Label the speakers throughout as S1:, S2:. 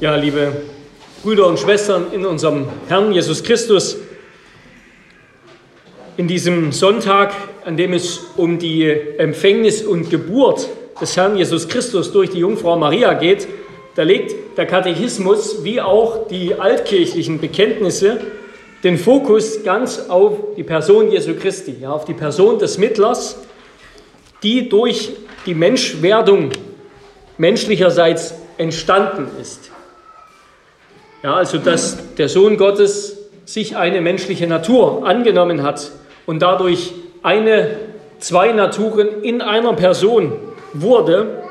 S1: Ja, liebe Brüder und Schwestern in unserem Herrn Jesus Christus, in diesem Sonntag, an dem es um die Empfängnis und Geburt des Herrn Jesus Christus durch die Jungfrau Maria geht, da legt der Katechismus wie auch die altkirchlichen Bekenntnisse den Fokus ganz auf die Person Jesu Christi, ja, auf die Person des Mittlers, die durch die Menschwerdung menschlicherseits entstanden ist. Ja, also dass der Sohn Gottes sich eine menschliche Natur angenommen hat und dadurch eine, zwei Naturen in einer Person wurde,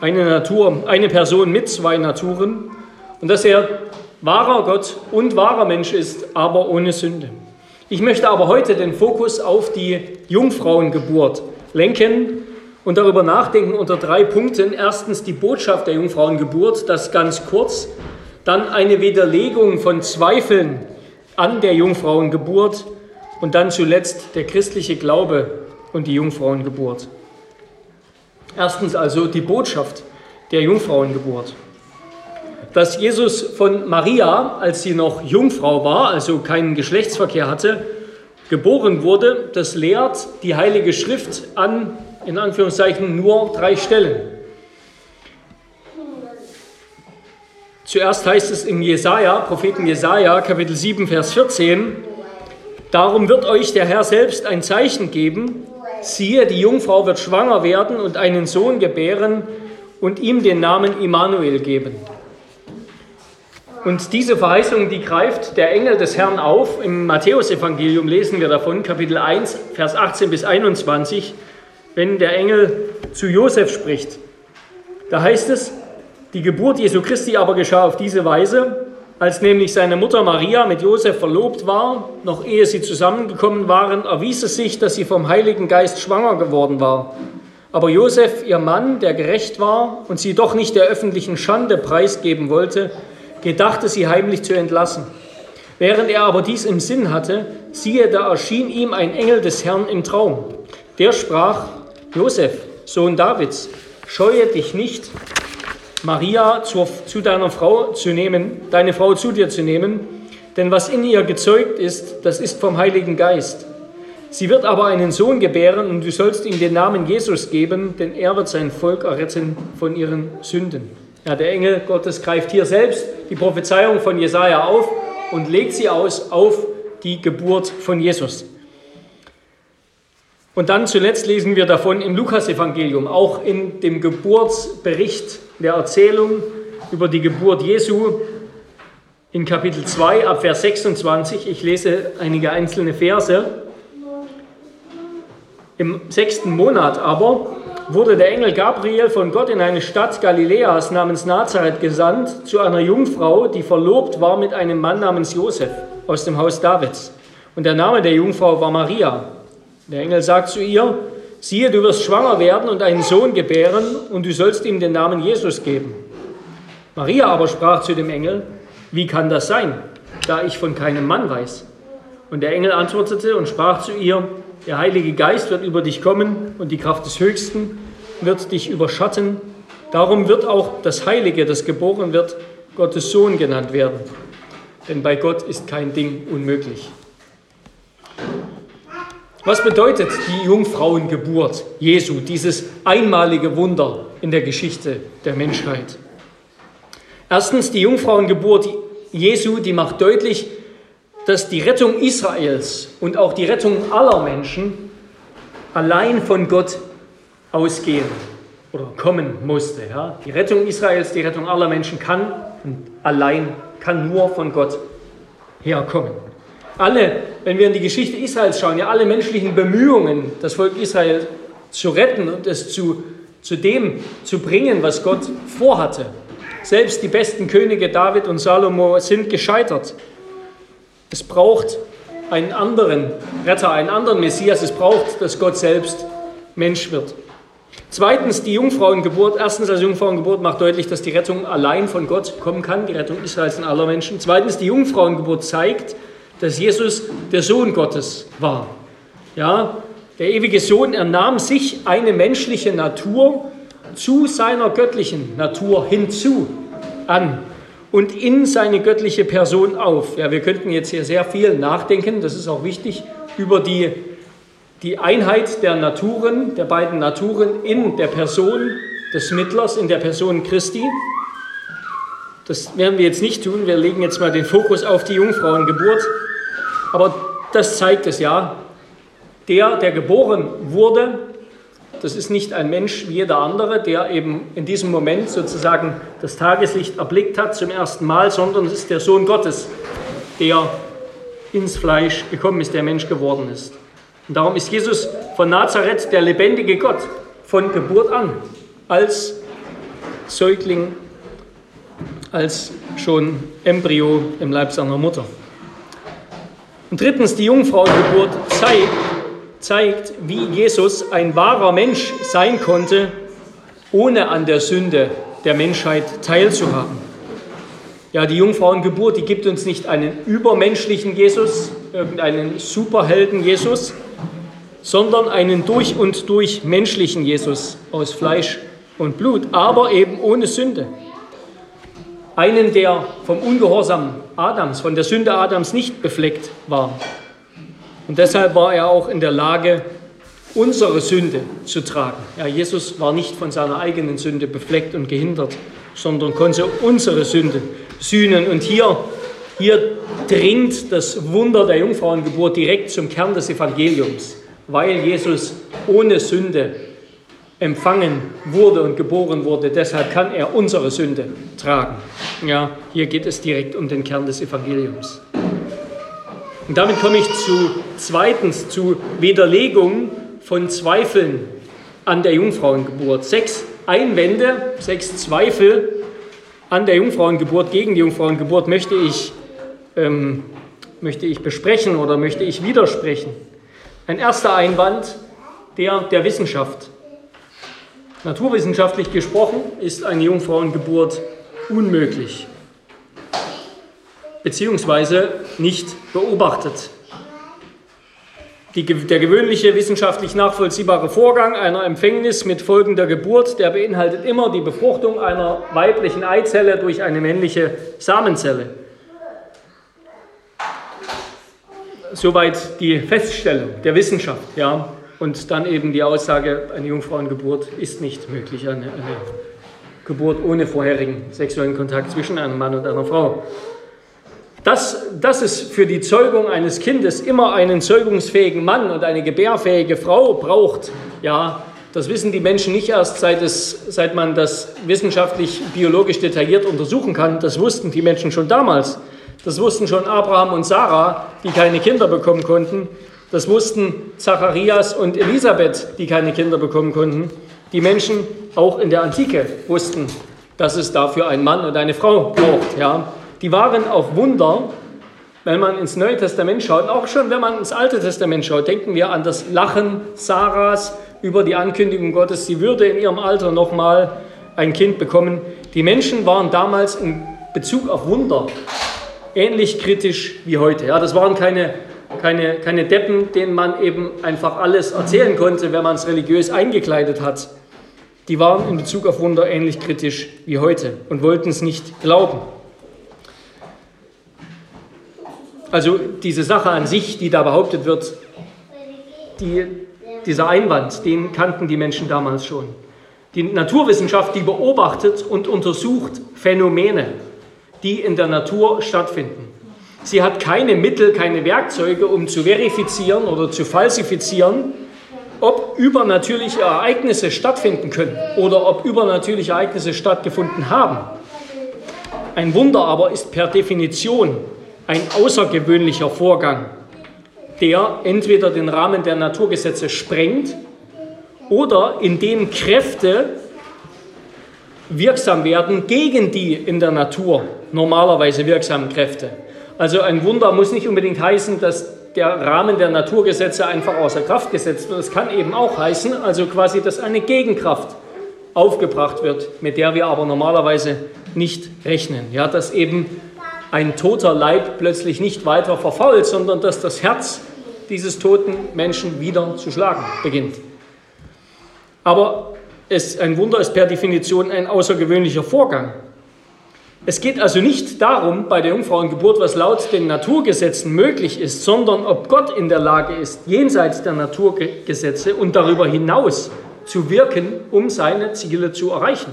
S1: eine Natur, eine Person mit zwei Naturen und dass er wahrer Gott und wahrer Mensch ist, aber ohne Sünde. Ich möchte aber heute den Fokus auf die Jungfrauengeburt lenken und darüber nachdenken unter drei Punkten. Erstens die Botschaft der Jungfrauengeburt, das ganz kurz dann eine Widerlegung von Zweifeln an der Jungfrauengeburt und dann zuletzt der christliche Glaube und die Jungfrauengeburt. Erstens also die Botschaft der Jungfrauengeburt. Dass Jesus von Maria, als sie noch Jungfrau war, also keinen Geschlechtsverkehr hatte, geboren wurde, das lehrt die Heilige Schrift an, in Anführungszeichen, nur drei Stellen. Zuerst heißt es im Jesaja, Propheten Jesaja, Kapitel 7, Vers 14, Darum wird euch der Herr selbst ein Zeichen geben. Siehe, die Jungfrau wird schwanger werden und einen Sohn gebären und ihm den Namen Immanuel geben. Und diese Verheißung, die greift der Engel des Herrn auf. Im Matthäusevangelium lesen wir davon, Kapitel 1, Vers 18 bis 21, wenn der Engel zu Josef spricht. Da heißt es, die Geburt Jesu Christi aber geschah auf diese Weise, als nämlich seine Mutter Maria mit Josef verlobt war, noch ehe sie zusammengekommen waren, erwies es sich, dass sie vom Heiligen Geist schwanger geworden war. Aber Josef, ihr Mann, der gerecht war und sie doch nicht der öffentlichen Schande preisgeben wollte, gedachte sie heimlich zu entlassen. Während er aber dies im Sinn hatte, siehe, da erschien ihm ein Engel des Herrn im Traum. Der sprach, Josef, Sohn Davids, scheue dich nicht, Maria zu, zu deiner Frau zu nehmen, deine Frau zu dir zu nehmen, denn was in ihr gezeugt ist, das ist vom Heiligen Geist. Sie wird aber einen Sohn gebären und du sollst ihm den Namen Jesus geben, denn er wird sein Volk erretten von ihren Sünden. Ja, der Engel Gottes greift hier selbst die Prophezeiung von Jesaja auf und legt sie aus auf die Geburt von Jesus. Und dann zuletzt lesen wir davon im Lukasevangelium, auch in dem Geburtsbericht der Erzählung über die Geburt Jesu in Kapitel 2 ab Vers 26. Ich lese einige einzelne Verse. Im sechsten Monat aber wurde der Engel Gabriel von Gott in eine Stadt Galiläas namens Nazareth gesandt zu einer Jungfrau, die verlobt war mit einem Mann namens Josef aus dem Haus Davids. Und der Name der Jungfrau war Maria. Der Engel sagt zu ihr, siehe, du wirst schwanger werden und einen Sohn gebären und du sollst ihm den Namen Jesus geben. Maria aber sprach zu dem Engel, wie kann das sein, da ich von keinem Mann weiß? Und der Engel antwortete und sprach zu ihr, der Heilige Geist wird über dich kommen und die Kraft des Höchsten wird dich überschatten. Darum wird auch das Heilige, das geboren wird, Gottes Sohn genannt werden. Denn bei Gott ist kein Ding unmöglich. Was bedeutet die Jungfrauengeburt Jesu, dieses einmalige Wunder in der Geschichte der Menschheit? Erstens, die Jungfrauengeburt Jesu, die macht deutlich, dass die Rettung Israels und auch die Rettung aller Menschen allein von Gott ausgehen oder kommen musste. Ja? Die Rettung Israels, die Rettung aller Menschen kann und allein kann nur von Gott herkommen. Alle, wenn wir in die Geschichte Israels schauen, ja alle menschlichen Bemühungen, das Volk Israel zu retten und es zu, zu dem zu bringen, was Gott vorhatte. Selbst die besten Könige David und Salomo sind gescheitert. Es braucht einen anderen Retter, einen anderen Messias. Es braucht, dass Gott selbst Mensch wird. Zweitens, die Jungfrauengeburt. Erstens, als Jungfrauengeburt macht deutlich, dass die Rettung allein von Gott kommen kann, die Rettung Israels und aller Menschen. Zweitens, die Jungfrauengeburt zeigt, dass Jesus der Sohn Gottes war. Ja, der ewige Sohn, er nahm sich eine menschliche Natur zu seiner göttlichen Natur hinzu an und in seine göttliche Person auf. Ja, wir könnten jetzt hier sehr viel nachdenken, das ist auch wichtig, über die, die Einheit der Naturen, der beiden Naturen in der Person des Mittlers, in der Person Christi. Das werden wir jetzt nicht tun, wir legen jetzt mal den Fokus auf die Jungfrauengeburt. Aber das zeigt es ja. Der, der geboren wurde, das ist nicht ein Mensch wie jeder andere, der eben in diesem Moment sozusagen das Tageslicht erblickt hat zum ersten Mal, sondern es ist der Sohn Gottes, der ins Fleisch gekommen ist, der Mensch geworden ist. Und darum ist Jesus von Nazareth der lebendige Gott von Geburt an, als Säugling, als schon Embryo im Leib seiner Mutter. Und drittens, die Jungfrauengeburt zeigt, zeigt, wie Jesus ein wahrer Mensch sein konnte, ohne an der Sünde der Menschheit teilzuhaben. Ja, die Jungfrauengeburt, die gibt uns nicht einen übermenschlichen Jesus, irgendeinen Superhelden Jesus, sondern einen durch und durch menschlichen Jesus aus Fleisch und Blut, aber eben ohne Sünde. Einen, der vom Ungehorsam Adams, von der Sünde Adams nicht befleckt war. Und deshalb war er auch in der Lage, unsere Sünde zu tragen. Ja, Jesus war nicht von seiner eigenen Sünde befleckt und gehindert, sondern konnte unsere Sünde sühnen. Und hier, hier dringt das Wunder der Jungfrauengeburt direkt zum Kern des Evangeliums, weil Jesus ohne Sünde empfangen wurde und geboren wurde. Deshalb kann er unsere Sünde tragen. Ja, hier geht es direkt um den Kern des Evangeliums. Und damit komme ich zu zweitens zu Widerlegung von Zweifeln an der Jungfrauengeburt. Sechs Einwände, sechs Zweifel an der Jungfrauengeburt, gegen die Jungfrauengeburt möchte ich, ähm, möchte ich besprechen oder möchte ich widersprechen. Ein erster Einwand, der der Wissenschaft. Naturwissenschaftlich gesprochen ist eine Jungfrauengeburt unmöglich beziehungsweise nicht beobachtet. Die, der gewöhnliche wissenschaftlich nachvollziehbare Vorgang einer Empfängnis mit folgender Geburt, der beinhaltet immer die Befruchtung einer weiblichen Eizelle durch eine männliche Samenzelle. Soweit die Feststellung der Wissenschaft, ja. Und dann eben die Aussage, eine Jungfrauengeburt ist nicht möglich, eine, eine Geburt ohne vorherigen sexuellen Kontakt zwischen einem Mann und einer Frau. Dass, dass es für die Zeugung eines Kindes immer einen zeugungsfähigen Mann und eine gebärfähige Frau braucht, ja, das wissen die Menschen nicht erst, seit, es, seit man das wissenschaftlich, biologisch detailliert untersuchen kann. Das wussten die Menschen schon damals. Das wussten schon Abraham und Sarah, die keine Kinder bekommen konnten. Das wussten Zacharias und Elisabeth, die keine Kinder bekommen konnten. Die Menschen auch in der Antike wussten, dass es dafür einen Mann und eine Frau braucht. Ja die waren auf Wunder, wenn man ins Neue Testament schaut, auch schon wenn man ins Alte Testament schaut, denken wir an das Lachen Sarahs über die Ankündigung Gottes, sie würde in ihrem Alter nochmal ein Kind bekommen. Die Menschen waren damals in Bezug auf Wunder ähnlich kritisch wie heute. Ja, das waren keine, keine, keine Deppen, denen man eben einfach alles erzählen konnte, wenn man es religiös eingekleidet hat. Die waren in Bezug auf Wunder ähnlich kritisch wie heute und wollten es nicht glauben. Also diese Sache an sich, die da behauptet wird, die, dieser Einwand, den kannten die Menschen damals schon. Die Naturwissenschaft, die beobachtet und untersucht Phänomene, die in der Natur stattfinden. Sie hat keine Mittel, keine Werkzeuge, um zu verifizieren oder zu falsifizieren, ob übernatürliche Ereignisse stattfinden können oder ob übernatürliche Ereignisse stattgefunden haben. Ein Wunder aber ist per Definition ein außergewöhnlicher Vorgang, der entweder den Rahmen der Naturgesetze sprengt oder in dem Kräfte wirksam werden gegen die in der Natur normalerweise wirksamen Kräfte. Also ein Wunder muss nicht unbedingt heißen, dass der Rahmen der Naturgesetze einfach außer Kraft gesetzt wird. Es kann eben auch heißen, also quasi, dass eine Gegenkraft aufgebracht wird, mit der wir aber normalerweise nicht rechnen. Ja, dass eben ein toter Leib plötzlich nicht weiter verfault, sondern dass das Herz dieses toten Menschen wieder zu schlagen beginnt. Aber es, ein Wunder ist per Definition ein außergewöhnlicher Vorgang. Es geht also nicht darum, bei der Jungfrauengeburt, was laut den Naturgesetzen möglich ist, sondern ob Gott in der Lage ist, jenseits der Naturgesetze und darüber hinaus zu wirken, um seine Ziele zu erreichen.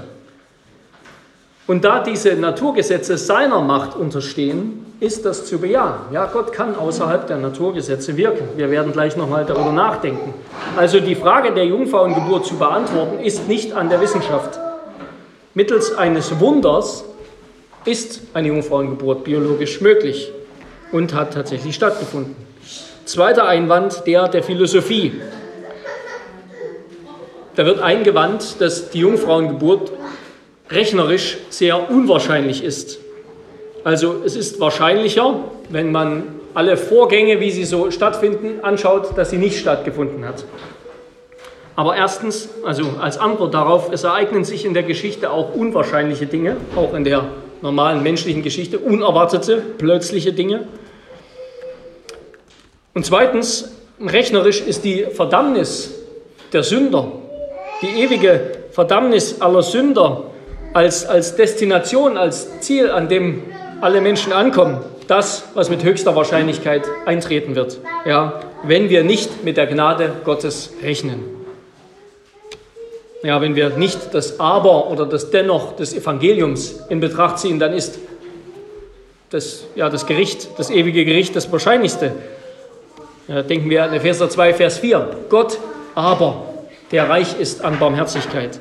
S1: Und da diese Naturgesetze seiner Macht unterstehen, ist das zu bejahen. Ja, Gott kann außerhalb der Naturgesetze wirken. Wir werden gleich nochmal darüber nachdenken. Also die Frage der Jungfrauengeburt zu beantworten, ist nicht an der Wissenschaft. Mittels eines Wunders ist eine Jungfrauengeburt biologisch möglich und hat tatsächlich stattgefunden. Zweiter Einwand, der der Philosophie. Da wird eingewandt, dass die Jungfrauengeburt rechnerisch sehr unwahrscheinlich ist. Also es ist wahrscheinlicher, wenn man alle Vorgänge, wie sie so stattfinden, anschaut, dass sie nicht stattgefunden hat. Aber erstens, also als Antwort darauf, es ereignen sich in der Geschichte auch unwahrscheinliche Dinge, auch in der normalen menschlichen Geschichte, unerwartete, plötzliche Dinge. Und zweitens, rechnerisch ist die Verdammnis der Sünder, die ewige Verdammnis aller Sünder als, als Destination, als Ziel, an dem alle Menschen ankommen, das, was mit höchster Wahrscheinlichkeit eintreten wird, ja, wenn wir nicht mit der Gnade Gottes rechnen. Ja, wenn wir nicht das Aber oder das Dennoch des Evangeliums in Betracht ziehen, dann ist das, ja, das Gericht, das ewige Gericht, das Wahrscheinlichste. Ja, denken wir an Epheser 2, Vers 4. Gott aber, der reich ist an Barmherzigkeit.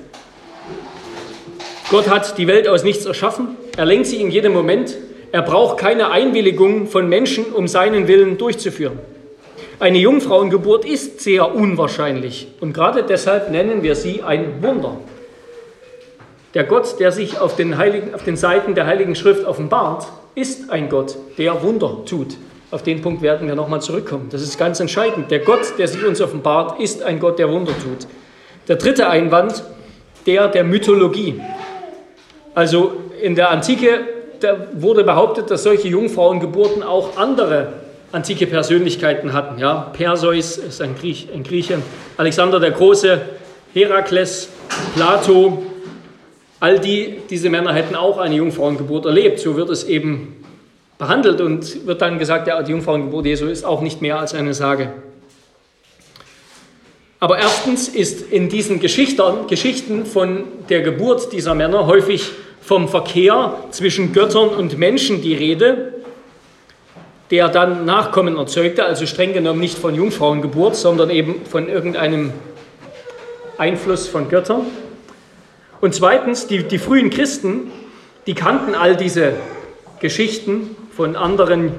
S1: Gott hat die Welt aus nichts erschaffen. Er lenkt sie in jedem Moment. Er braucht keine Einwilligung von Menschen, um seinen Willen durchzuführen. Eine Jungfrauengeburt ist sehr unwahrscheinlich und gerade deshalb nennen wir sie ein Wunder. Der Gott, der sich auf den, Heiligen, auf den Seiten der Heiligen Schrift offenbart, ist ein Gott, der Wunder tut. Auf den Punkt werden wir nochmal zurückkommen. Das ist ganz entscheidend. Der Gott, der sich uns offenbart, ist ein Gott, der Wunder tut. Der dritte Einwand, der der Mythologie. Also in der Antike wurde behauptet, dass solche Jungfrauengeburten auch andere antike Persönlichkeiten hatten. Ja? Perseus ist ein, Griech, ein Grieche, Alexander der Große, Herakles, Plato, all die, diese Männer hätten auch eine Jungfrauengeburt erlebt. So wird es eben behandelt und wird dann gesagt, ja, die Jungfrauengeburt Jesu ist auch nicht mehr als eine Sage. Aber erstens ist in diesen Geschichten, Geschichten von der Geburt dieser Männer häufig vom Verkehr zwischen Göttern und Menschen die Rede, der dann Nachkommen erzeugte, also streng genommen nicht von Jungfrauengeburt, sondern eben von irgendeinem Einfluss von Göttern. Und zweitens, die, die frühen Christen, die kannten all diese Geschichten von anderen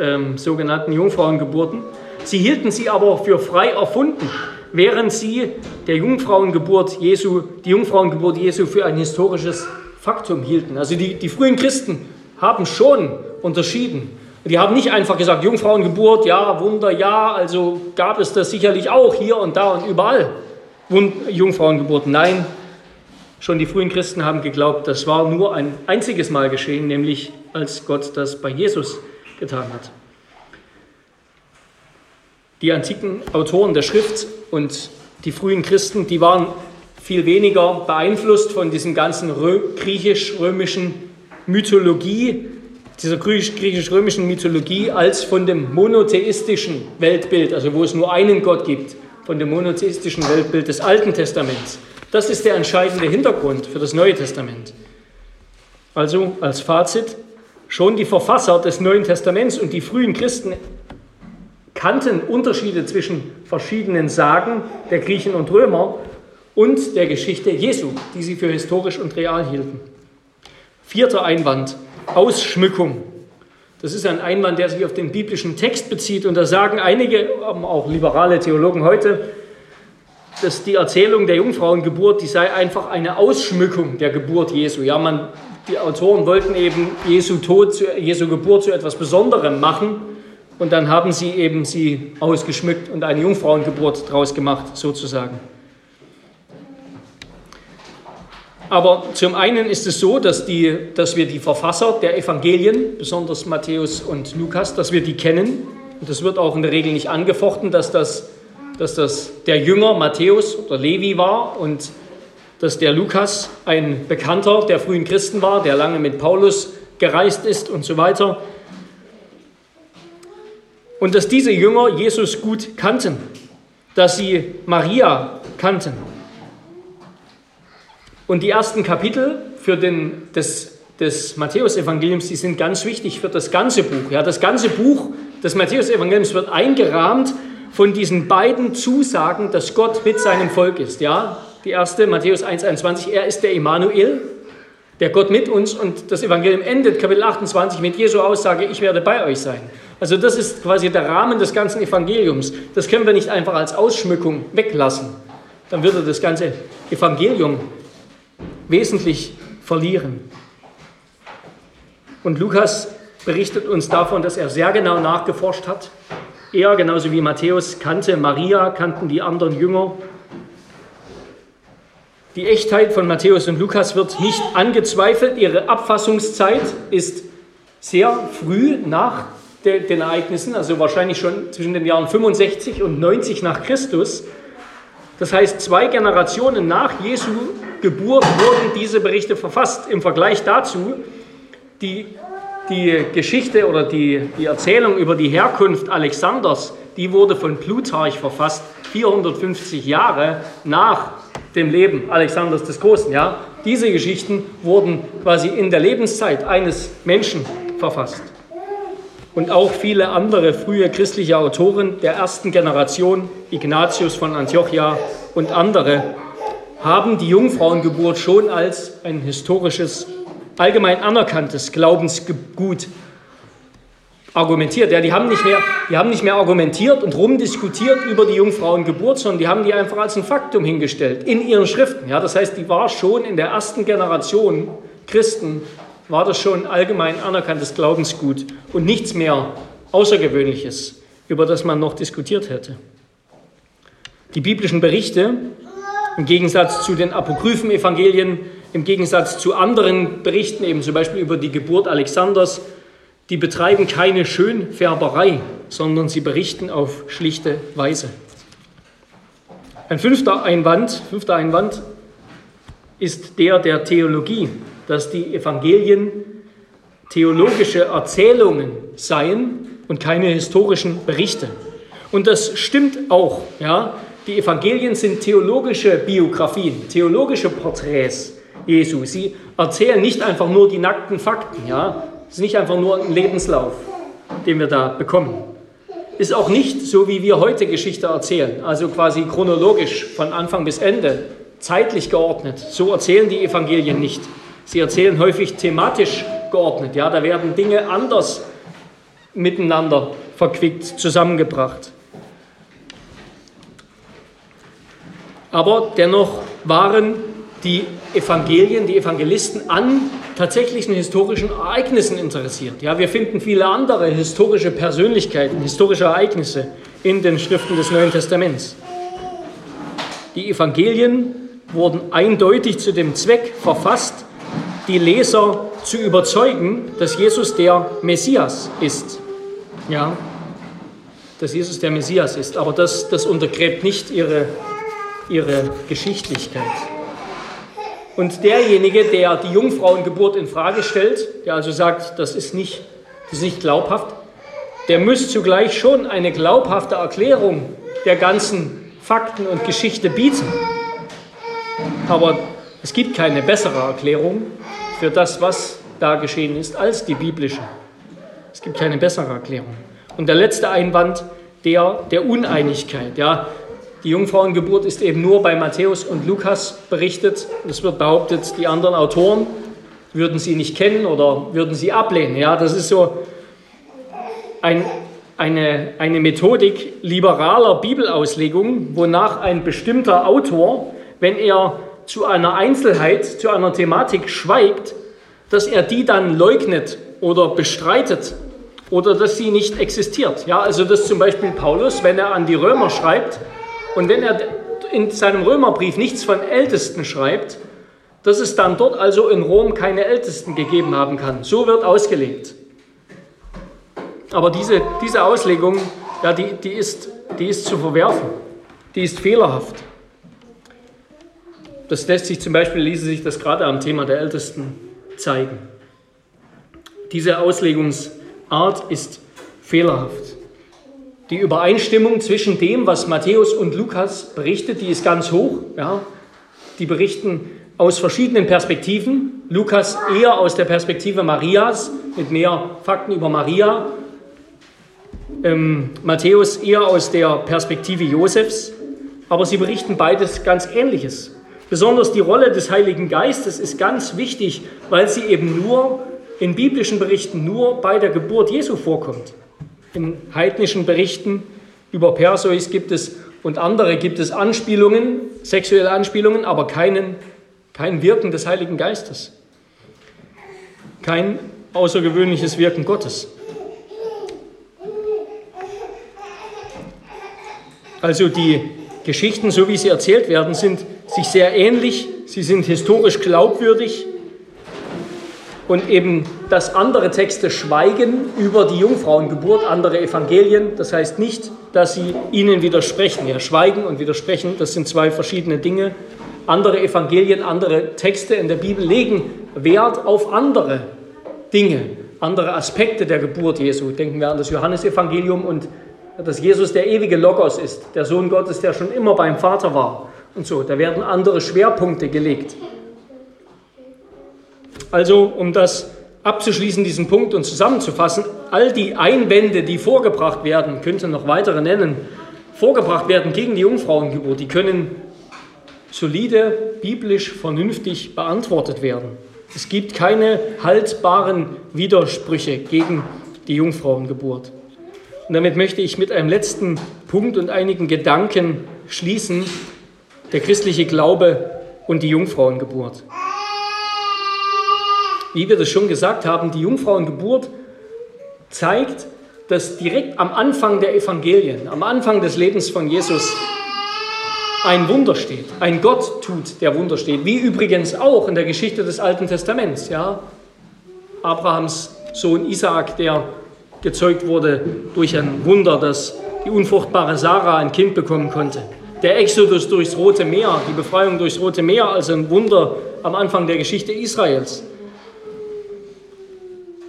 S1: ähm, sogenannten Jungfrauengeburten. Sie hielten sie aber für frei erfunden, während sie der Jungfrauengeburt Jesu, die Jungfrauengeburt Jesu für ein historisches Faktum hielten. Also die, die frühen Christen haben schon unterschieden. Die haben nicht einfach gesagt, Jungfrauengeburt, ja, Wunder, ja, also gab es das sicherlich auch hier und da und überall. Jungfrauengeburt, nein. Schon die frühen Christen haben geglaubt, das war nur ein einziges Mal geschehen, nämlich als Gott das bei Jesus getan hat. Die antiken Autoren der Schrift und die frühen Christen, die waren viel weniger beeinflusst von diesem ganzen griechisch-römischen Mythologie, dieser griechisch-römischen Mythologie, als von dem monotheistischen Weltbild, also wo es nur einen Gott gibt, von dem monotheistischen Weltbild des Alten Testaments. Das ist der entscheidende Hintergrund für das Neue Testament. Also als Fazit, schon die Verfasser des Neuen Testaments und die frühen Christen kannten Unterschiede zwischen verschiedenen Sagen der Griechen und Römer und der Geschichte Jesu, die sie für historisch und real hielten. Vierter Einwand, Ausschmückung. Das ist ein Einwand, der sich auf den biblischen Text bezieht. Und da sagen einige, auch liberale Theologen heute, dass die Erzählung der Jungfrauengeburt, die sei einfach eine Ausschmückung der Geburt Jesu. Ja, man, die Autoren wollten eben Jesu Tod, Jesu Geburt zu etwas Besonderem machen. Und dann haben sie eben sie ausgeschmückt und eine Jungfrauengeburt draus gemacht, sozusagen. Aber zum einen ist es so, dass, die, dass wir die Verfasser der Evangelien, besonders Matthäus und Lukas, dass wir die kennen. Und das wird auch in der Regel nicht angefochten, dass das, dass das der Jünger Matthäus oder Levi war und dass der Lukas ein Bekannter der frühen Christen war, der lange mit Paulus gereist ist und so weiter. Und dass diese Jünger Jesus gut kannten, dass sie Maria kannten. Und die ersten Kapitel für den, des, des Matthäusevangeliums, die sind ganz wichtig für das ganze Buch. Ja, das ganze Buch des Matthäusevangeliums wird eingerahmt von diesen beiden Zusagen, dass Gott mit seinem Volk ist. Ja, die erste, Matthäus 1,21, er ist der Immanuel, der Gott mit uns. Und das Evangelium endet, Kapitel 28, mit Jesu Aussage, ich werde bei euch sein. Also das ist quasi der Rahmen des ganzen Evangeliums. Das können wir nicht einfach als Ausschmückung weglassen. Dann würde das ganze Evangelium wesentlich verlieren. Und Lukas berichtet uns davon, dass er sehr genau nachgeforscht hat. Er, genauso wie Matthäus, kannte Maria, kannten die anderen Jünger. Die Echtheit von Matthäus und Lukas wird nicht angezweifelt. Ihre Abfassungszeit ist sehr früh nach den Ereignissen, also wahrscheinlich schon zwischen den Jahren 65 und 90 nach Christus. Das heißt, zwei Generationen nach Jesu Geburt wurden diese Berichte verfasst. Im Vergleich dazu, die, die Geschichte oder die, die Erzählung über die Herkunft Alexanders, die wurde von Plutarch verfasst, 450 Jahre nach dem Leben Alexanders des Großen. Ja? Diese Geschichten wurden quasi in der Lebenszeit eines Menschen verfasst. Und auch viele andere frühe christliche Autoren der ersten Generation, Ignatius von Antiochia und andere, haben die Jungfrauengeburt schon als ein historisches, allgemein anerkanntes Glaubensgut argumentiert. Ja, die, haben nicht mehr, die haben nicht mehr argumentiert und rumdiskutiert über die Jungfrauengeburt, sondern die haben die einfach als ein Faktum hingestellt in ihren Schriften. Ja, das heißt, die war schon in der ersten Generation Christen war das schon allgemein anerkanntes Glaubensgut und nichts mehr Außergewöhnliches, über das man noch diskutiert hätte. Die biblischen Berichte, im Gegensatz zu den apokryphen Evangelien, im Gegensatz zu anderen Berichten, eben zum Beispiel über die Geburt Alexanders, die betreiben keine Schönfärberei, sondern sie berichten auf schlichte Weise. Ein fünfter Einwand, fünfter Einwand ist der der Theologie dass die Evangelien theologische Erzählungen seien und keine historischen Berichte. Und das stimmt auch. Ja? Die Evangelien sind theologische Biografien, theologische Porträts Jesu. Sie erzählen nicht einfach nur die nackten Fakten. Ja? Es ist nicht einfach nur ein Lebenslauf, den wir da bekommen. Ist auch nicht so, wie wir heute Geschichte erzählen, also quasi chronologisch von Anfang bis Ende, zeitlich geordnet. So erzählen die Evangelien nicht. Sie erzählen häufig thematisch geordnet. Ja, da werden Dinge anders miteinander verquickt, zusammengebracht. Aber dennoch waren die Evangelien, die Evangelisten an tatsächlichen historischen Ereignissen interessiert. Ja, wir finden viele andere historische Persönlichkeiten, historische Ereignisse in den Schriften des Neuen Testaments. Die Evangelien wurden eindeutig zu dem Zweck verfasst, die Leser zu überzeugen, dass Jesus der Messias ist. Ja, dass Jesus der Messias ist. Aber das, das untergräbt nicht ihre, ihre Geschichtlichkeit. Und derjenige, der die Jungfrauengeburt in Frage stellt, der also sagt, das ist nicht, das ist nicht glaubhaft, der muss zugleich schon eine glaubhafte Erklärung der ganzen Fakten und Geschichte bieten. Aber es gibt keine bessere Erklärung für das, was da geschehen ist, als die biblische. Es gibt keine bessere Erklärung. Und der letzte Einwand, der der Uneinigkeit. Ja, die Jungfrauengeburt ist eben nur bei Matthäus und Lukas berichtet. Es wird behauptet, die anderen Autoren würden sie nicht kennen oder würden sie ablehnen. Ja, das ist so ein, eine, eine Methodik liberaler Bibelauslegung, wonach ein bestimmter Autor, wenn er zu einer Einzelheit, zu einer Thematik schweigt, dass er die dann leugnet oder bestreitet oder dass sie nicht existiert. Ja, also dass zum Beispiel Paulus, wenn er an die Römer schreibt und wenn er in seinem Römerbrief nichts von Ältesten schreibt, dass es dann dort also in Rom keine Ältesten gegeben haben kann. So wird ausgelegt. Aber diese, diese Auslegung, ja, die, die, ist, die ist zu verwerfen. Die ist fehlerhaft. Das lässt sich zum Beispiel, ließe sich das gerade am Thema der Ältesten zeigen. Diese Auslegungsart ist fehlerhaft. Die Übereinstimmung zwischen dem, was Matthäus und Lukas berichtet, die ist ganz hoch. Ja. Die berichten aus verschiedenen Perspektiven. Lukas eher aus der Perspektive Marias, mit mehr Fakten über Maria. Ähm, Matthäus eher aus der Perspektive Josefs. Aber sie berichten beides ganz Ähnliches. Besonders die Rolle des Heiligen Geistes ist ganz wichtig, weil sie eben nur in biblischen Berichten nur bei der Geburt Jesu vorkommt. In heidnischen Berichten über Perseus gibt es und andere gibt es Anspielungen, sexuelle Anspielungen, aber keinen, kein Wirken des Heiligen Geistes. Kein außergewöhnliches Wirken Gottes. Also die Geschichten, so wie sie erzählt werden, sind sich sehr ähnlich, sie sind historisch glaubwürdig und eben, dass andere Texte schweigen über die Jungfrauengeburt, andere Evangelien, das heißt nicht, dass sie ihnen widersprechen. Ja, schweigen und widersprechen, das sind zwei verschiedene Dinge. Andere Evangelien, andere Texte in der Bibel legen Wert auf andere Dinge, andere Aspekte der Geburt Jesu. Denken wir an das Johannesevangelium und dass Jesus der ewige Logos ist, der Sohn Gottes, der schon immer beim Vater war und so. Da werden andere Schwerpunkte gelegt. Also, um das abzuschließen, diesen Punkt und zusammenzufassen, all die Einwände, die vorgebracht werden, könnte noch weitere nennen, vorgebracht werden gegen die Jungfrauengeburt, die können solide, biblisch, vernünftig beantwortet werden. Es gibt keine haltbaren Widersprüche gegen die Jungfrauengeburt. Und damit möchte ich mit einem letzten Punkt und einigen Gedanken schließen, der christliche Glaube und die Jungfrauengeburt. Wie wir das schon gesagt haben, die Jungfrauengeburt zeigt, dass direkt am Anfang der Evangelien, am Anfang des Lebens von Jesus, ein Wunder steht, ein Gott tut, der Wunder steht, wie übrigens auch in der Geschichte des Alten Testaments. Ja? Abrahams Sohn Isaak, der gezeugt wurde durch ein Wunder, dass die unfruchtbare Sarah ein Kind bekommen konnte. Der Exodus durchs Rote Meer, die Befreiung durchs Rote Meer als ein Wunder am Anfang der Geschichte Israels.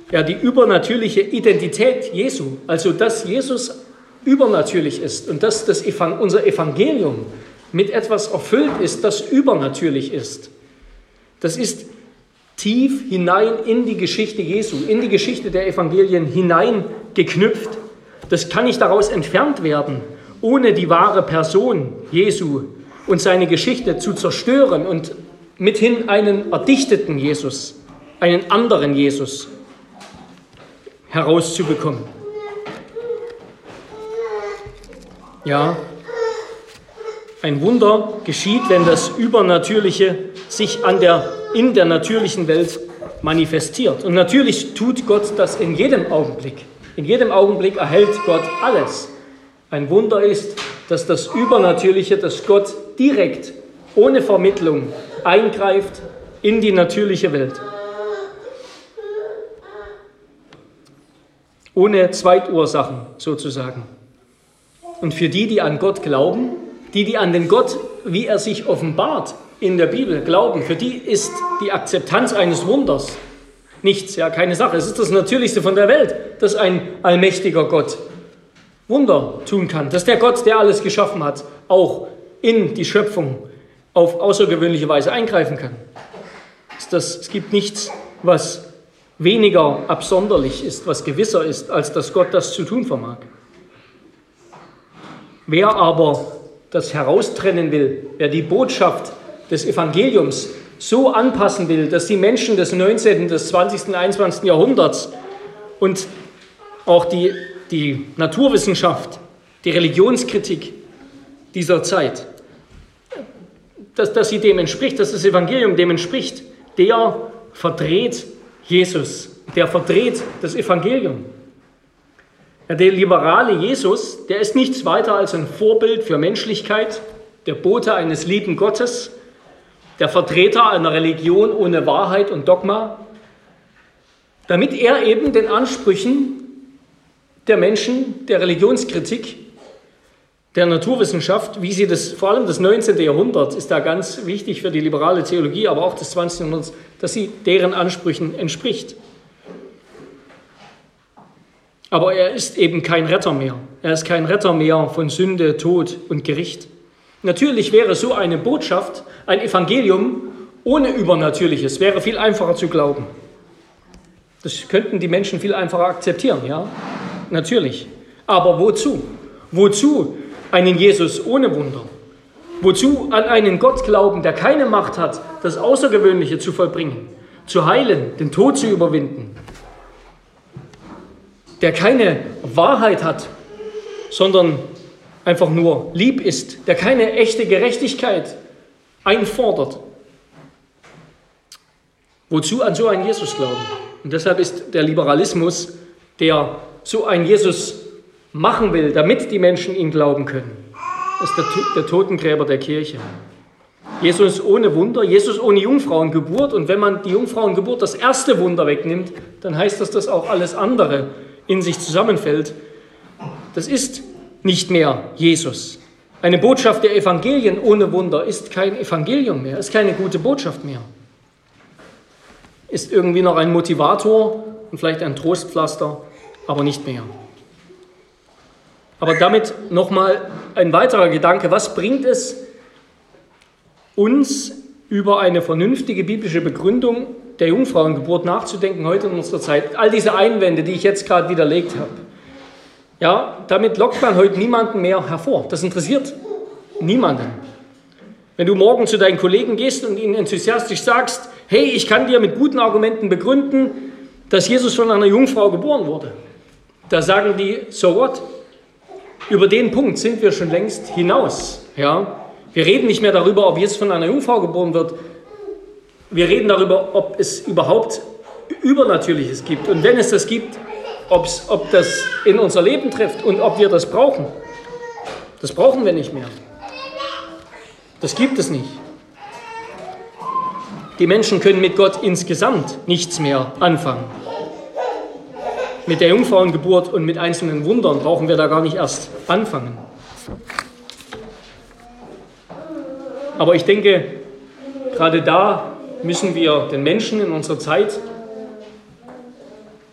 S1: Ja, die übernatürliche Identität Jesu, also dass Jesus übernatürlich ist und dass das unser Evangelium mit etwas erfüllt ist, das übernatürlich ist. Das ist tief hinein in die Geschichte Jesu, in die Geschichte der Evangelien hineingeknüpft. Das kann nicht daraus entfernt werden, ohne die wahre Person Jesu und seine Geschichte zu zerstören und mithin einen erdichteten Jesus, einen anderen Jesus herauszubekommen. Ja, ein Wunder geschieht, wenn das Übernatürliche sich an der, in der natürlichen Welt manifestiert. Und natürlich tut Gott das in jedem Augenblick. In jedem Augenblick erhält Gott alles. Ein Wunder ist, dass das Übernatürliche, dass Gott direkt, ohne Vermittlung, eingreift in die natürliche Welt. Ohne Zweitursachen sozusagen. Und für die, die an Gott glauben, die, die an den Gott, wie er sich offenbart in der Bibel, glauben, für die ist die Akzeptanz eines Wunders nichts, ja, keine Sache. Es ist das Natürlichste von der Welt, dass ein allmächtiger Gott Wunder tun kann, dass der Gott, der alles geschaffen hat, auch in die Schöpfung auf außergewöhnliche Weise eingreifen kann. Das, es gibt nichts, was weniger absonderlich ist, was gewisser ist, als dass Gott das zu tun vermag. Wer aber das heraustrennen will, wer die Botschaft des Evangeliums so anpassen will, dass die Menschen des 19., des 20., und 21. Jahrhunderts und auch die, die Naturwissenschaft, die Religionskritik dieser Zeit, dass, dass sie dem entspricht, dass das Evangelium dem entspricht, der verdreht Jesus, der verdreht das Evangelium. Der liberale Jesus, der ist nichts weiter als ein Vorbild für Menschlichkeit, der Bote eines lieben Gottes, der Vertreter einer Religion ohne Wahrheit und Dogma, damit er eben den Ansprüchen der Menschen, der Religionskritik der Naturwissenschaft, wie sie das, vor allem das 19. Jahrhundert ist da ganz wichtig für die liberale Theologie, aber auch des 20. Jahrhunderts, dass sie deren Ansprüchen entspricht. Aber er ist eben kein Retter mehr. Er ist kein Retter mehr von Sünde, Tod und Gericht. Natürlich wäre so eine Botschaft, ein Evangelium ohne Übernatürliches, wäre viel einfacher zu glauben. Das könnten die Menschen viel einfacher akzeptieren, ja? Natürlich. Aber wozu? Wozu einen Jesus ohne Wunder? Wozu an einen Gott glauben, der keine Macht hat, das Außergewöhnliche zu vollbringen, zu heilen, den Tod zu überwinden, der keine Wahrheit hat, sondern einfach nur lieb ist, der keine echte Gerechtigkeit einfordert. Wozu an so einen Jesus glauben? Und deshalb ist der Liberalismus, der so einen Jesus machen will, damit die Menschen ihn glauben können, ist der, der Totengräber der Kirche. Jesus ohne Wunder, Jesus ohne Jungfrauengeburt. Und wenn man die Jungfrauengeburt das erste Wunder wegnimmt, dann heißt das, dass auch alles andere in sich zusammenfällt. Das ist nicht mehr Jesus. Eine Botschaft der Evangelien ohne Wunder ist kein Evangelium mehr, ist keine gute Botschaft mehr. Ist irgendwie noch ein Motivator und vielleicht ein Trostpflaster, aber nicht mehr. Aber damit nochmal ein weiterer Gedanke. Was bringt es uns über eine vernünftige biblische Begründung der Jungfrauengeburt nachzudenken heute in unserer Zeit? All diese Einwände, die ich jetzt gerade widerlegt habe. Ja, damit lockt man heute niemanden mehr hervor. Das interessiert niemanden. Wenn du morgen zu deinen Kollegen gehst und ihnen enthusiastisch sagst, hey, ich kann dir mit guten Argumenten begründen, dass Jesus von einer Jungfrau geboren wurde, da sagen die, so what? Über den Punkt sind wir schon längst hinaus. Ja? Wir reden nicht mehr darüber, ob Jesus von einer Jungfrau geboren wird. Wir reden darüber, ob es überhaupt Übernatürliches gibt. Und wenn es das gibt, ob's, ob das in unser Leben trifft und ob wir das brauchen. Das brauchen wir nicht mehr. Das gibt es nicht. Die Menschen können mit Gott insgesamt nichts mehr anfangen. Mit der Jungfrauengeburt und mit einzelnen Wundern brauchen wir da gar nicht erst anfangen. Aber ich denke, gerade da müssen wir den Menschen in unserer Zeit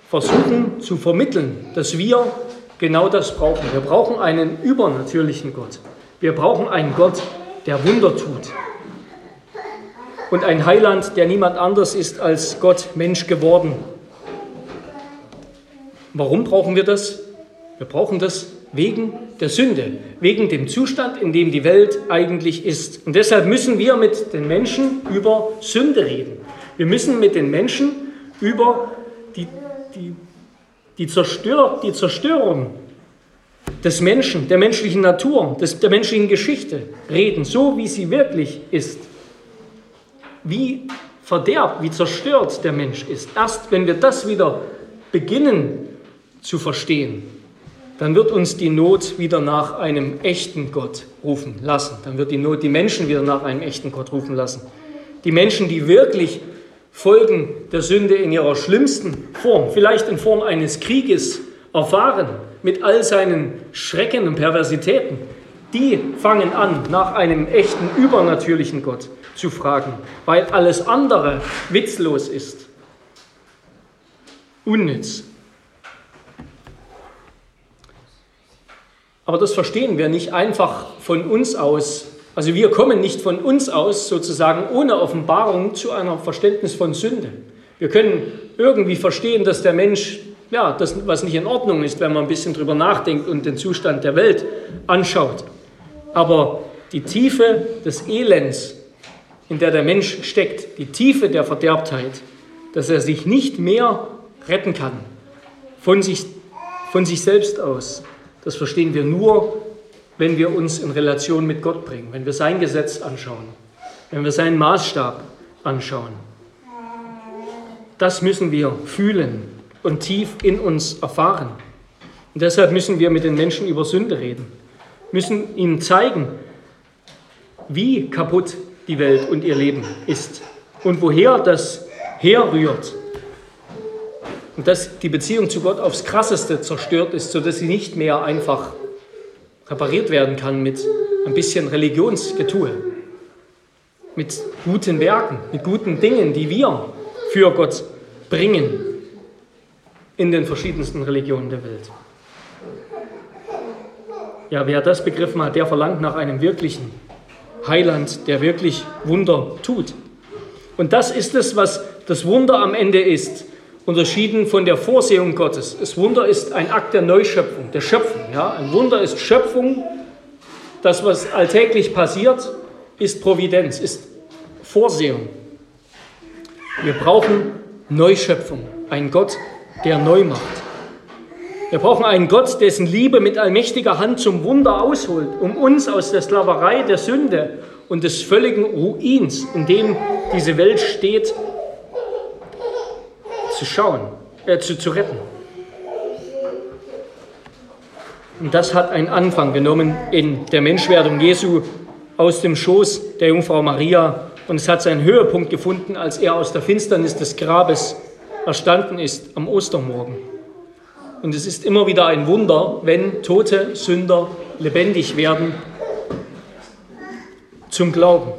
S1: versuchen zu vermitteln, dass wir genau das brauchen. Wir brauchen einen übernatürlichen Gott. Wir brauchen einen Gott, der Wunder tut. Und ein Heiland, der niemand anders ist als Gott Mensch geworden. Warum brauchen wir das? Wir brauchen das wegen der Sünde, wegen dem Zustand, in dem die Welt eigentlich ist. Und deshalb müssen wir mit den Menschen über Sünde reden. Wir müssen mit den Menschen über die die, die, Zerstör, die Zerstörung des Menschen, der menschlichen Natur, des, der menschlichen Geschichte reden, so wie sie wirklich ist. Wie verderbt, wie zerstört der Mensch ist. Erst wenn wir das wieder beginnen zu verstehen, dann wird uns die Not wieder nach einem echten Gott rufen lassen. Dann wird die Not die Menschen wieder nach einem echten Gott rufen lassen. Die Menschen, die wirklich Folgen der Sünde in ihrer schlimmsten Form, vielleicht in Form eines Krieges, erfahren, mit all seinen Schrecken und Perversitäten, die fangen an, nach einem echten übernatürlichen Gott zu fragen, weil alles andere witzlos ist, unnütz. Aber das verstehen wir nicht einfach von uns aus also wir kommen nicht von uns aus sozusagen ohne Offenbarung zu einem Verständnis von Sünde. Wir können irgendwie verstehen, dass der Mensch, ja, das, was nicht in Ordnung ist, wenn man ein bisschen drüber nachdenkt und den Zustand der Welt anschaut. Aber die Tiefe des Elends, in der der Mensch steckt, die Tiefe der Verderbtheit, dass er sich nicht mehr retten kann von sich, von sich selbst aus, das verstehen wir nur wenn wir uns in Relation mit Gott bringen, wenn wir sein Gesetz anschauen, wenn wir seinen Maßstab anschauen. Das müssen wir fühlen und tief in uns erfahren. Und deshalb müssen wir mit den Menschen über Sünde reden, müssen ihnen zeigen, wie kaputt die Welt und ihr Leben ist und woher das herrührt. Und dass die Beziehung zu Gott aufs krasseste zerstört ist, sodass sie nicht mehr einfach repariert werden kann mit ein bisschen Religionsgetue, mit guten Werken, mit guten Dingen, die wir für Gott bringen in den verschiedensten Religionen der Welt. Ja, wer das begriffen hat, der verlangt nach einem wirklichen Heiland, der wirklich Wunder tut. Und das ist es, was das Wunder am Ende ist, unterschieden von der Vorsehung Gottes. Das Wunder ist ein Akt der Neuschöpfung, der Schöpfung. Ja? Ein Wunder ist Schöpfung. Das, was alltäglich passiert, ist Providenz, ist Vorsehung. Wir brauchen Neuschöpfung, einen Gott, der neu macht. Wir brauchen einen Gott, dessen Liebe mit allmächtiger Hand zum Wunder ausholt, um uns aus der Sklaverei der Sünde und des völligen Ruins, in dem diese Welt steht, zu schauen, äh, zu, zu retten. Und das hat einen Anfang genommen in der Menschwerdung Jesu aus dem Schoß der Jungfrau Maria. Und es hat seinen Höhepunkt gefunden, als er aus der Finsternis des Grabes erstanden ist am Ostermorgen. Und es ist immer wieder ein Wunder, wenn tote Sünder lebendig werden zum Glauben.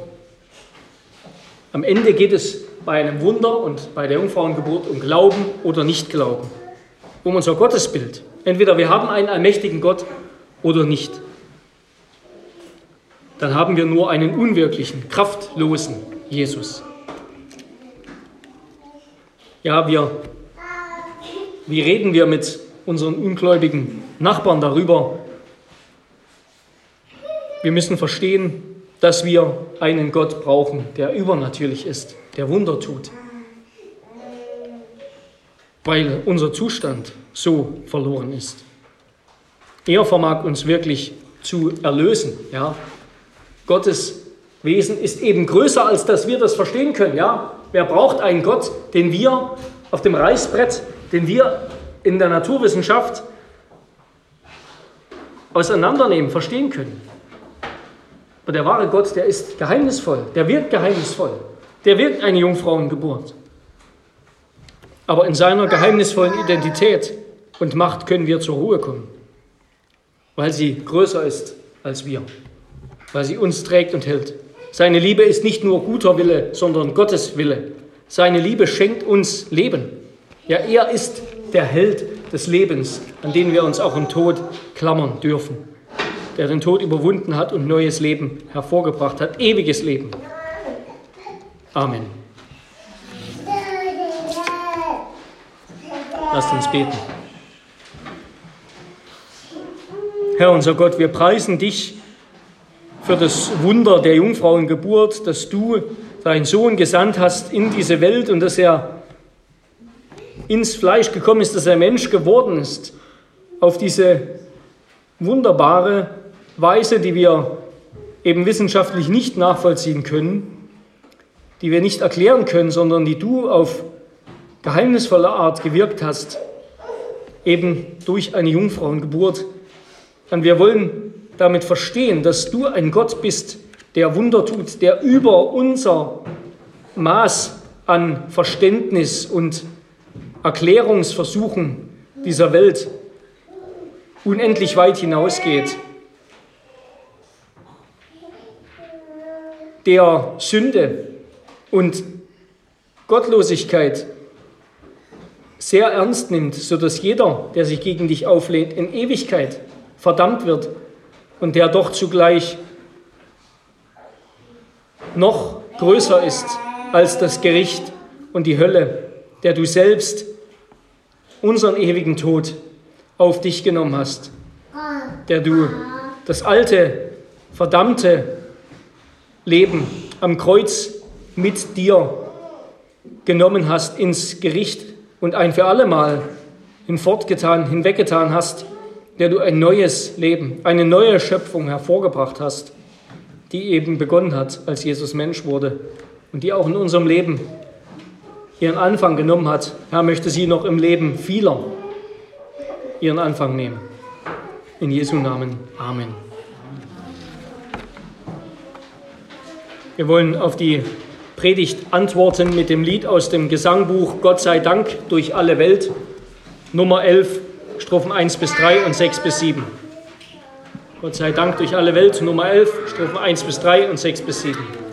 S1: Am Ende geht es bei einem Wunder und bei der Jungfrauengeburt um Glauben oder Nicht-Glauben, um unser Gottesbild. Entweder wir haben einen allmächtigen Gott oder nicht. Dann haben wir nur einen unwirklichen, kraftlosen Jesus. Ja, wir, wie reden wir mit unseren ungläubigen Nachbarn darüber. Wir müssen verstehen, dass wir einen Gott brauchen, der übernatürlich ist, der Wunder tut, weil unser Zustand so verloren ist. Er vermag uns wirklich zu erlösen. Ja? Gottes Wesen ist eben größer, als dass wir das verstehen können. Ja? Wer braucht einen Gott, den wir auf dem Reißbrett, den wir in der Naturwissenschaft auseinandernehmen, verstehen können. Aber der wahre Gott, der ist geheimnisvoll, der wirkt geheimnisvoll, der wirkt eine Jungfrauengeburt. Aber in seiner geheimnisvollen Identität und Macht können wir zur Ruhe kommen, weil sie größer ist als wir, weil sie uns trägt und hält. Seine Liebe ist nicht nur guter Wille, sondern Gottes Wille. Seine Liebe schenkt uns Leben. Ja, er ist der Held des Lebens, an den wir uns auch im Tod klammern dürfen, der den Tod überwunden hat und neues Leben hervorgebracht hat, ewiges Leben. Amen. Lasst uns beten. Herr unser Gott, wir preisen dich für das Wunder der Jungfrauengeburt, dass du deinen Sohn gesandt hast in diese Welt und dass er ins Fleisch gekommen ist, dass er Mensch geworden ist, auf diese wunderbare Weise, die wir eben wissenschaftlich nicht nachvollziehen können, die wir nicht erklären können, sondern die du auf geheimnisvolle Art gewirkt hast, eben durch eine Jungfrauengeburt. Und wir wollen damit verstehen, dass du ein Gott bist, der Wunder tut, der über unser Maß an Verständnis und Erklärungsversuchen dieser Welt unendlich weit hinausgeht. Der Sünde und Gottlosigkeit sehr ernst nimmt, sodass jeder, der sich gegen dich auflehnt, in Ewigkeit verdammt wird und der doch zugleich noch größer ist als das Gericht und die Hölle, der du selbst unseren ewigen Tod auf dich genommen hast, der du das alte, verdammte Leben am Kreuz mit dir genommen hast ins Gericht und ein für allemal hinfortgetan, hinweggetan hast, der du ein neues Leben, eine neue Schöpfung hervorgebracht hast, die eben begonnen hat, als Jesus Mensch wurde und die auch in unserem Leben ihren Anfang genommen hat, Herr, möchte sie noch im Leben vieler ihren Anfang nehmen. In Jesu Namen. Amen. Wir wollen auf die Predigt antworten mit dem Lied aus dem Gesangbuch Gott sei Dank durch alle Welt, Nummer 11, Strophen 1 bis 3 und 6 bis 7. Gott sei Dank durch alle Welt, Nummer 11, Strophen 1 bis 3 und 6 bis 7.